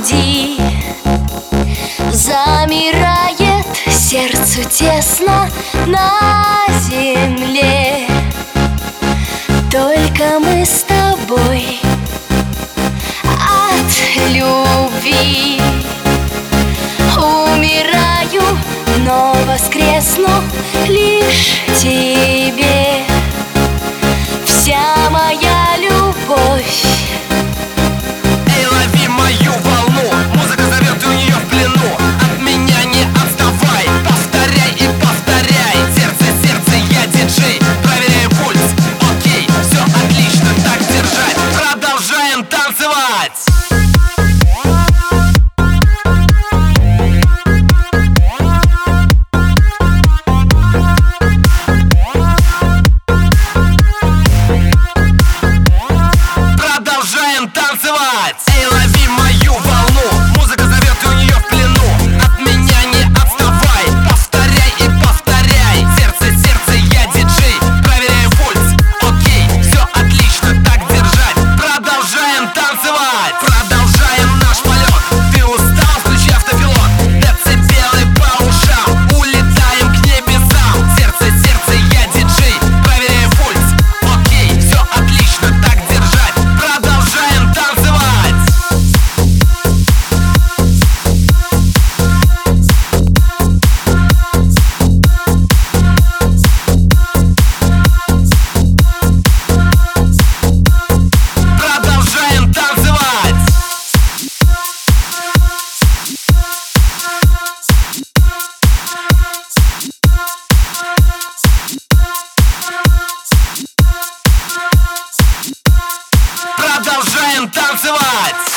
груди. Замирает сердцу тесно на street. Продолжаем танцевать